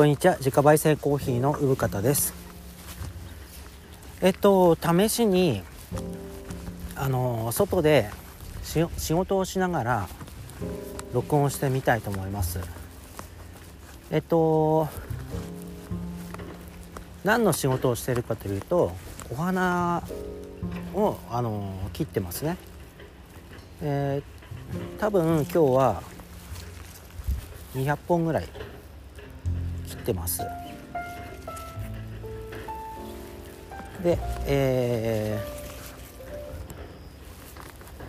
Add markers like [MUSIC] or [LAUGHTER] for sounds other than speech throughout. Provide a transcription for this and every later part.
こんにちは。自家焙煎コーヒーの産方です。えっと試しにあの外で仕事をしながら録音してみたいと思います。えっと何の仕事をしてるかというとお花をあの切ってますね。えー、多分今日は200本ぐらいってます。でえ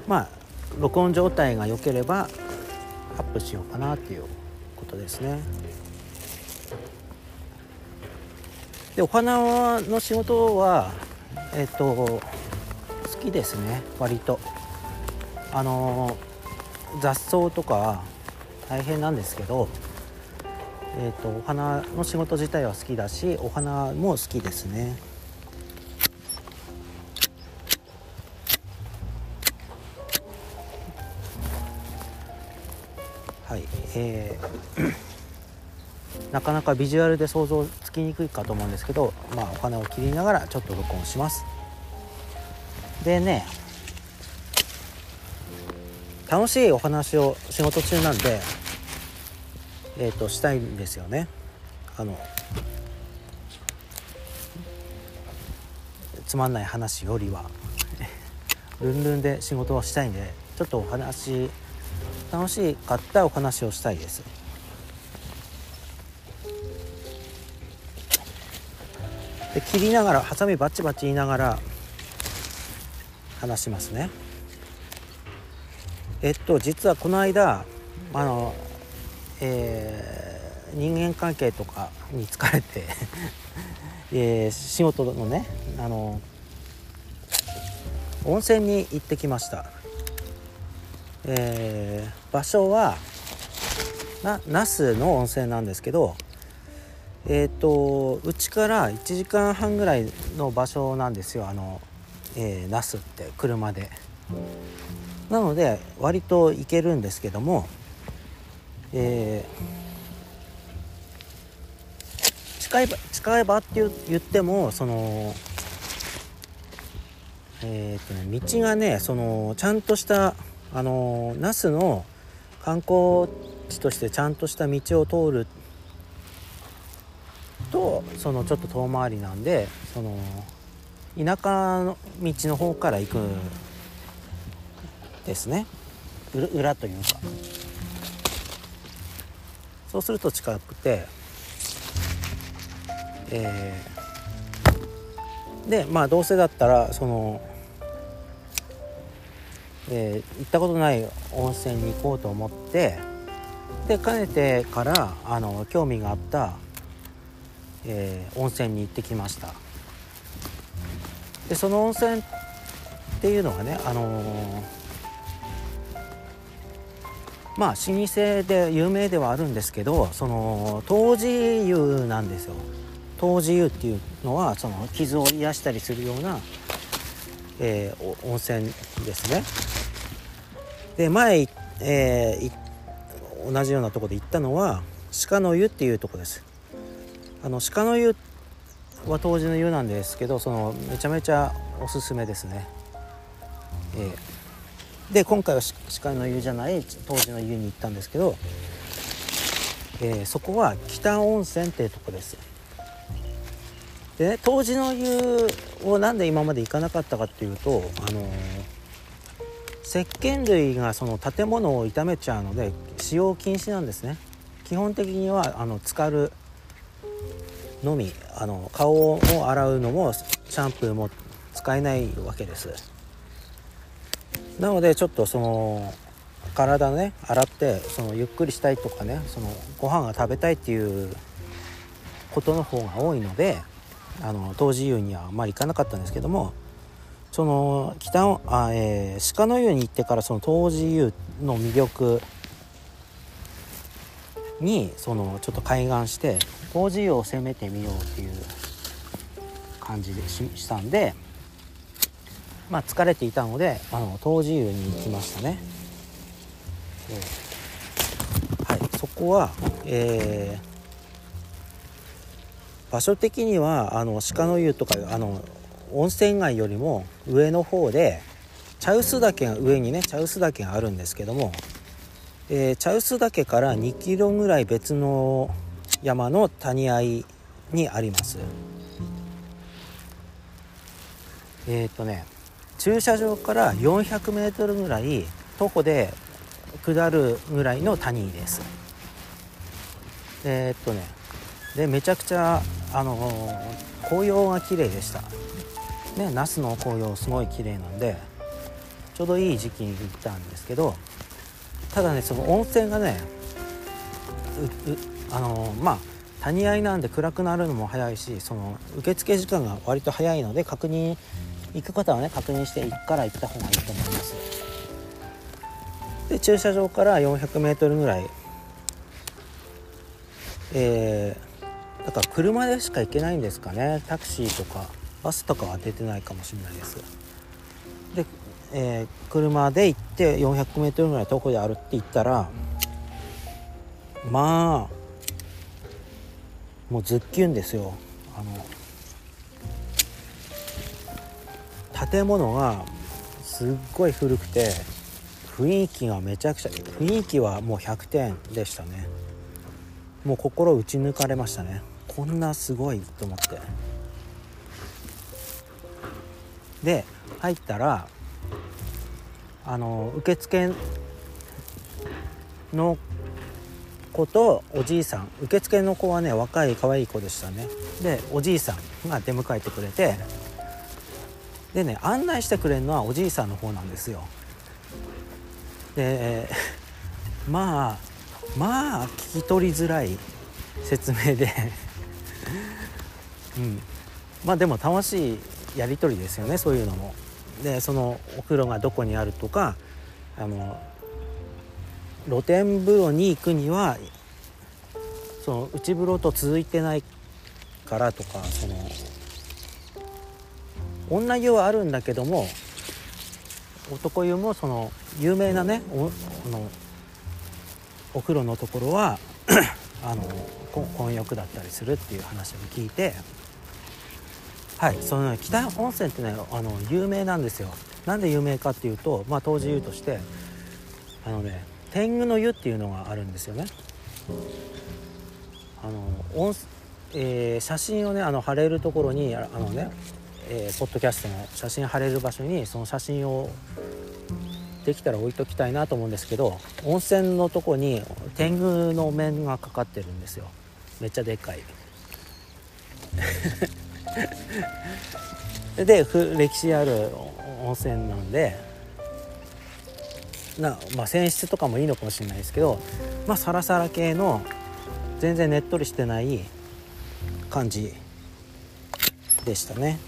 ー、まあ録音状態が良ければアップしようかなっていうことですね。でお花の仕事はえっ、ー、と好きですね。割と。あの雑草とか大変なんですけど、えーと、お花の仕事自体は好きだしお花も好きですね。はい、えー [COUGHS] なかなかビジュアルで想像つきにくいかと思うんですけど、まあ、お花を切りながらちょっと録音します。でね楽しいお話を仕事中なんで、えーと、したいんですよね。あのつまんない話よりは。[LAUGHS] ルンルンで仕事をしたいんでちょっとお話楽しかったお話をしたいです。で切りながらハサミバチバチ言いながら話しますね。えっと実はこの間あの、えー、人間関係とかに疲れて [LAUGHS] えー、仕事のねあの温泉に行ってきました、えー、場所はな那須の温泉なんですけどえっ、ー、とうちから1時間半ぐらいの場所なんですよあの、えー、那須って車で。なので割といけるんですけども、えー、近い近い場って言ってもそのえーとね、道がねそのちゃんとしたあの那須の観光地としてちゃんとした道を通るとそのちょっと遠回りなんでその田舎の道の方から行くですね。裏というか。そうすると近くて。えー、でまあどうせだったらその、えー、行ったことない温泉に行こうと思ってでかねてからあの興味があった、えー、温泉に行ってきました。でその温泉っていうのがねあのまあ老舗で有名ではあるんですけどその湯治湯なんですよ。湯治湯っていうのはその傷を癒したりするような、えー、温泉ですね。で前、えー、同じようなとこで行ったのは鹿の湯っていうとこです。あの鹿の湯は当時の湯なんですけどそのめちゃめちゃおすすめですね、えーで今回は鹿の湯じゃない当時の湯に行ったんですけど、えー、そこは北温泉っていうとこです。でね当時の湯をなんで今まで行かなかったかっていうとあのー、石鹸類がその建物を傷めちゃうので使用禁止なんですね。基本的にはあの浸かるのみあの顔を洗うのもシャンプーも使えないわけです。なのでちょっとその体ね洗ってそのゆっくりしたいとかねそのご飯が食べたいっていうことの方が多いのであの当時湯にはあまり行かなかったんですけどもその北あ、えー、鹿の湯に行ってからその当時湯の魅力にそのちょっと開眼して当時湯を攻めてみようっていう感じでししたんでまあ、疲れていたのであの湯治湯に行きましたね、えー、はい。そこは、え場所的にはあの鹿の湯とかあの温泉街よりも上の方で茶臼岳が上にね茶臼岳があるんですけども、えー、茶臼岳から2キロぐらい別の山の谷合にあります。えっ、ー、とね駐車場から400メートルぐらい徒歩で下るぐらいの谷です。えー、っとねでめちゃくちゃあの、紅葉が綺麗でした。ね那須の紅葉すごい綺麗なんでちょうどいい時期に行ったんですけどただねその温泉がねあの、まあ谷合なんで暗くなるのも早いしその受付時間が割と早いので確認行く方はね確認して行から行った方がいいと思います。で駐車場から 400m ぐらいえー、だから車でしか行けないんですかね。タクシーとかバスとかは出てないかもしれないです。で、えー、車で行って 400m ぐらい遠くで歩って行ったらまあもうズッキュンですよ。あの建物がすっごい古くて雰囲気がめちゃくちゃ雰囲気はもう100点でしたね。もう心打ち抜かれましたね。こんなすごいと思って。で入ったらあの受付の子とおじいさん受付の子はね若い可愛い子でしたね。でおじいさんが出迎えてくれてでね案内してくれるのはおじいさんの方なんですよ。で [LAUGHS] まあまあ聞き取りづらい説明で。うん。まあでも楽しいやり取りですよねそういうのも。でそのお風呂がどこにあるとかあの露天風呂に行くにはその内風呂と続いてないからとかその女湯はあるんだけども男湯もその有名なねおのお風呂のところはあの混浴だったりするっていう話を聞いてはいその北温泉ってねあの有名なんですよ。なんで有名かっていうとまあ当時湯としてあのね天狗の湯っていうのがあるんですよね。あの温、えー、写真をねあの貼れるところにあのねえー、ポッドキャストの写真貼れる場所にその写真をできたら置いときたいなと思うんですけど温泉のとこに天狗の面がかかってるんですよめっちゃでっかい [LAUGHS] で歴史ある温泉なんでな、まあ、泉質とかもいいのかもしれないですけどまあサラサラ系の全然ねっとりしてない感じでしたね。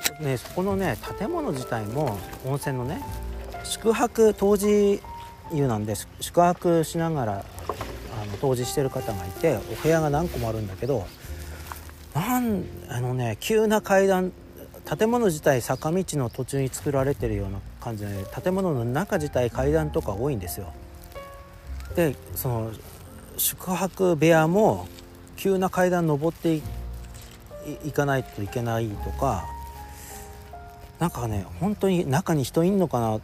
そ,、ね、そこのね建物自体も温泉のね宿泊当時湯なんで宿泊しながらあの当時してる方がいてお部屋が何個もあるんだけどなんあのね急な階段建物自体坂道の途中に作られてるような感じで建物の中自体階段とか多いんですよ。でその宿泊部屋も急な階段登っていかないといけないとかなんかね本当に中に人いんのかな？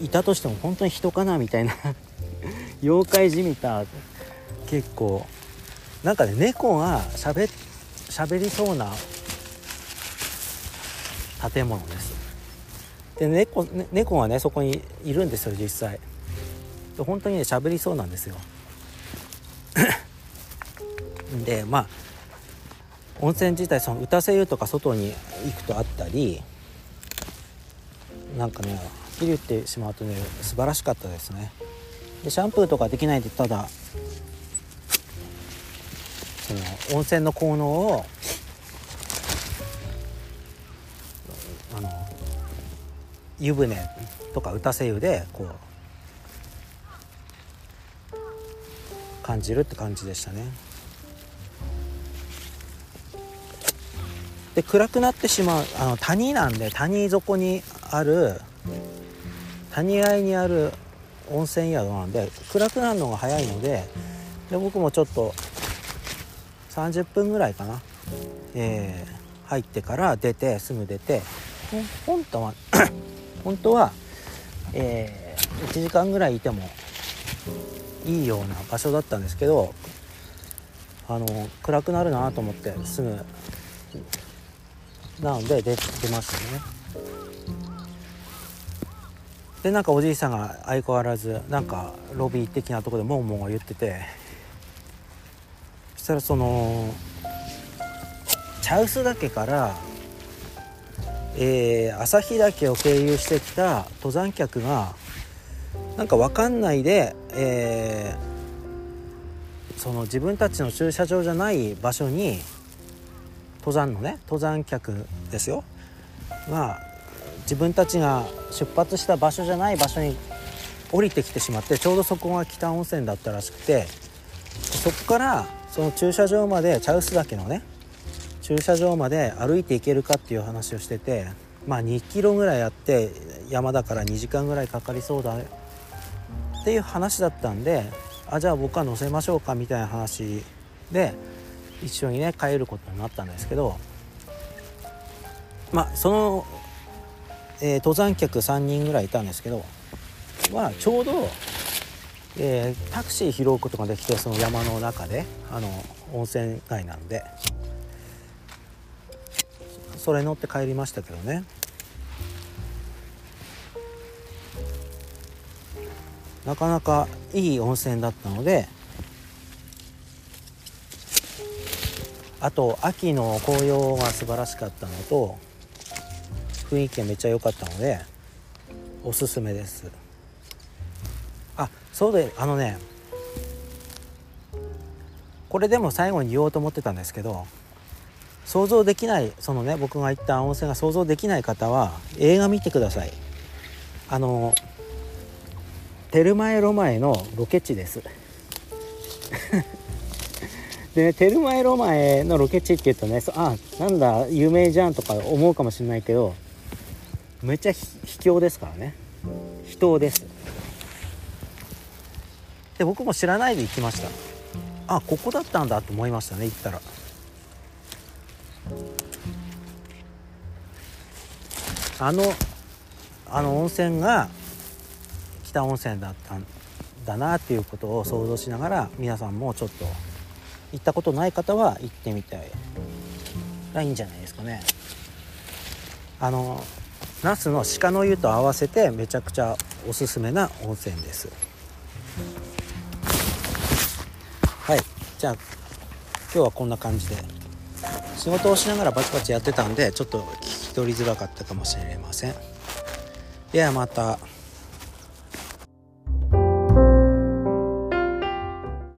いたとしても本当に人かなみたいな。[LAUGHS] 妖怪じみた。結構。なんかね猫がしゃべしゃべりそうな。建物です。で猫猫がねそこにいるんですよ実際。で本当にね喋りそうなんですよ。[LAUGHS] でまあ温泉自体その打たせ湯とか外に行くとあったり。なんかねはっきり言ってしまうとね素晴らしかったですね。でシャンプーとかできないでただその温泉の効能をあの湯船とか打たせ湯でこう感じるって感じでしたね。で暗くなってしまうあの谷なんで谷底にある谷合にある温泉宿なんで暗くなるのが早いのでで僕もちょっと30分ぐらいかな、えー、入ってから出てすぐ出て本当は [COUGHS] 本当は、えー、1時間ぐらいいてもいいような場所だったんですけどあの暗くなるなと思ってすぐなので出出ましたね。でなんかおじいさんが相変わらずなんかロビー的なとこでもんもん言っててそしたらその茶臼岳からえー、旭岳を経由してきた登山客がなんか分かんないで、えー、その自分たちの駐車場じゃない場所に登山のね登山客ですよ。が自分たちが出発した場所じゃない場所に降りてきてしまってちょうどそこが北温泉だったらしくてそこからその駐車場まで茶臼岳のね駐車場まで歩いて行けるかっていう話をしててまあ2キロぐらいあって山だから2時間ぐらいかかりそうだっていう話だったんであじゃあ僕は乗せましょうかみたいな話で一緒にね帰ることになったんですけどまあその、えー、登山客3人ぐらいいたんですけどまあちょうど、えー、タクシー拾うことができてその山の中であの温泉街なんでそれ乗って帰りましたけどね。なかなかいい温泉だったのであと秋の紅葉が素晴らしかったのと雰囲気がめっちゃ良かったのでおすすめです。あそうであのねこれでも最後に言おうと思ってたんですけど想像できないそのね僕が行った温泉が想像できない方は映画見てください。あのテルマエロマエのロケ地です。[LAUGHS] でねテルマエロマエのロケ地って言うとねあなんだ有名じゃんとか思うかもしれないけどめっちゃ秘境ですからね。人です。で僕も知らないで行きました。あここだったんだと思いましたね行ったら。あのあの温泉が北温泉だったんだなっていうことを想像しながら皆さんもちょっと行ったことない方は行ってみたい。がいいんじゃないですかね。あの那須の鹿の湯と合わせてめちゃくちゃおすすめな温泉です。はい。じゃあ今日はこんな感じで。仕事をしながらバチバチやってたんでちょっと聞き取りづらかったかもしれません。ではまた。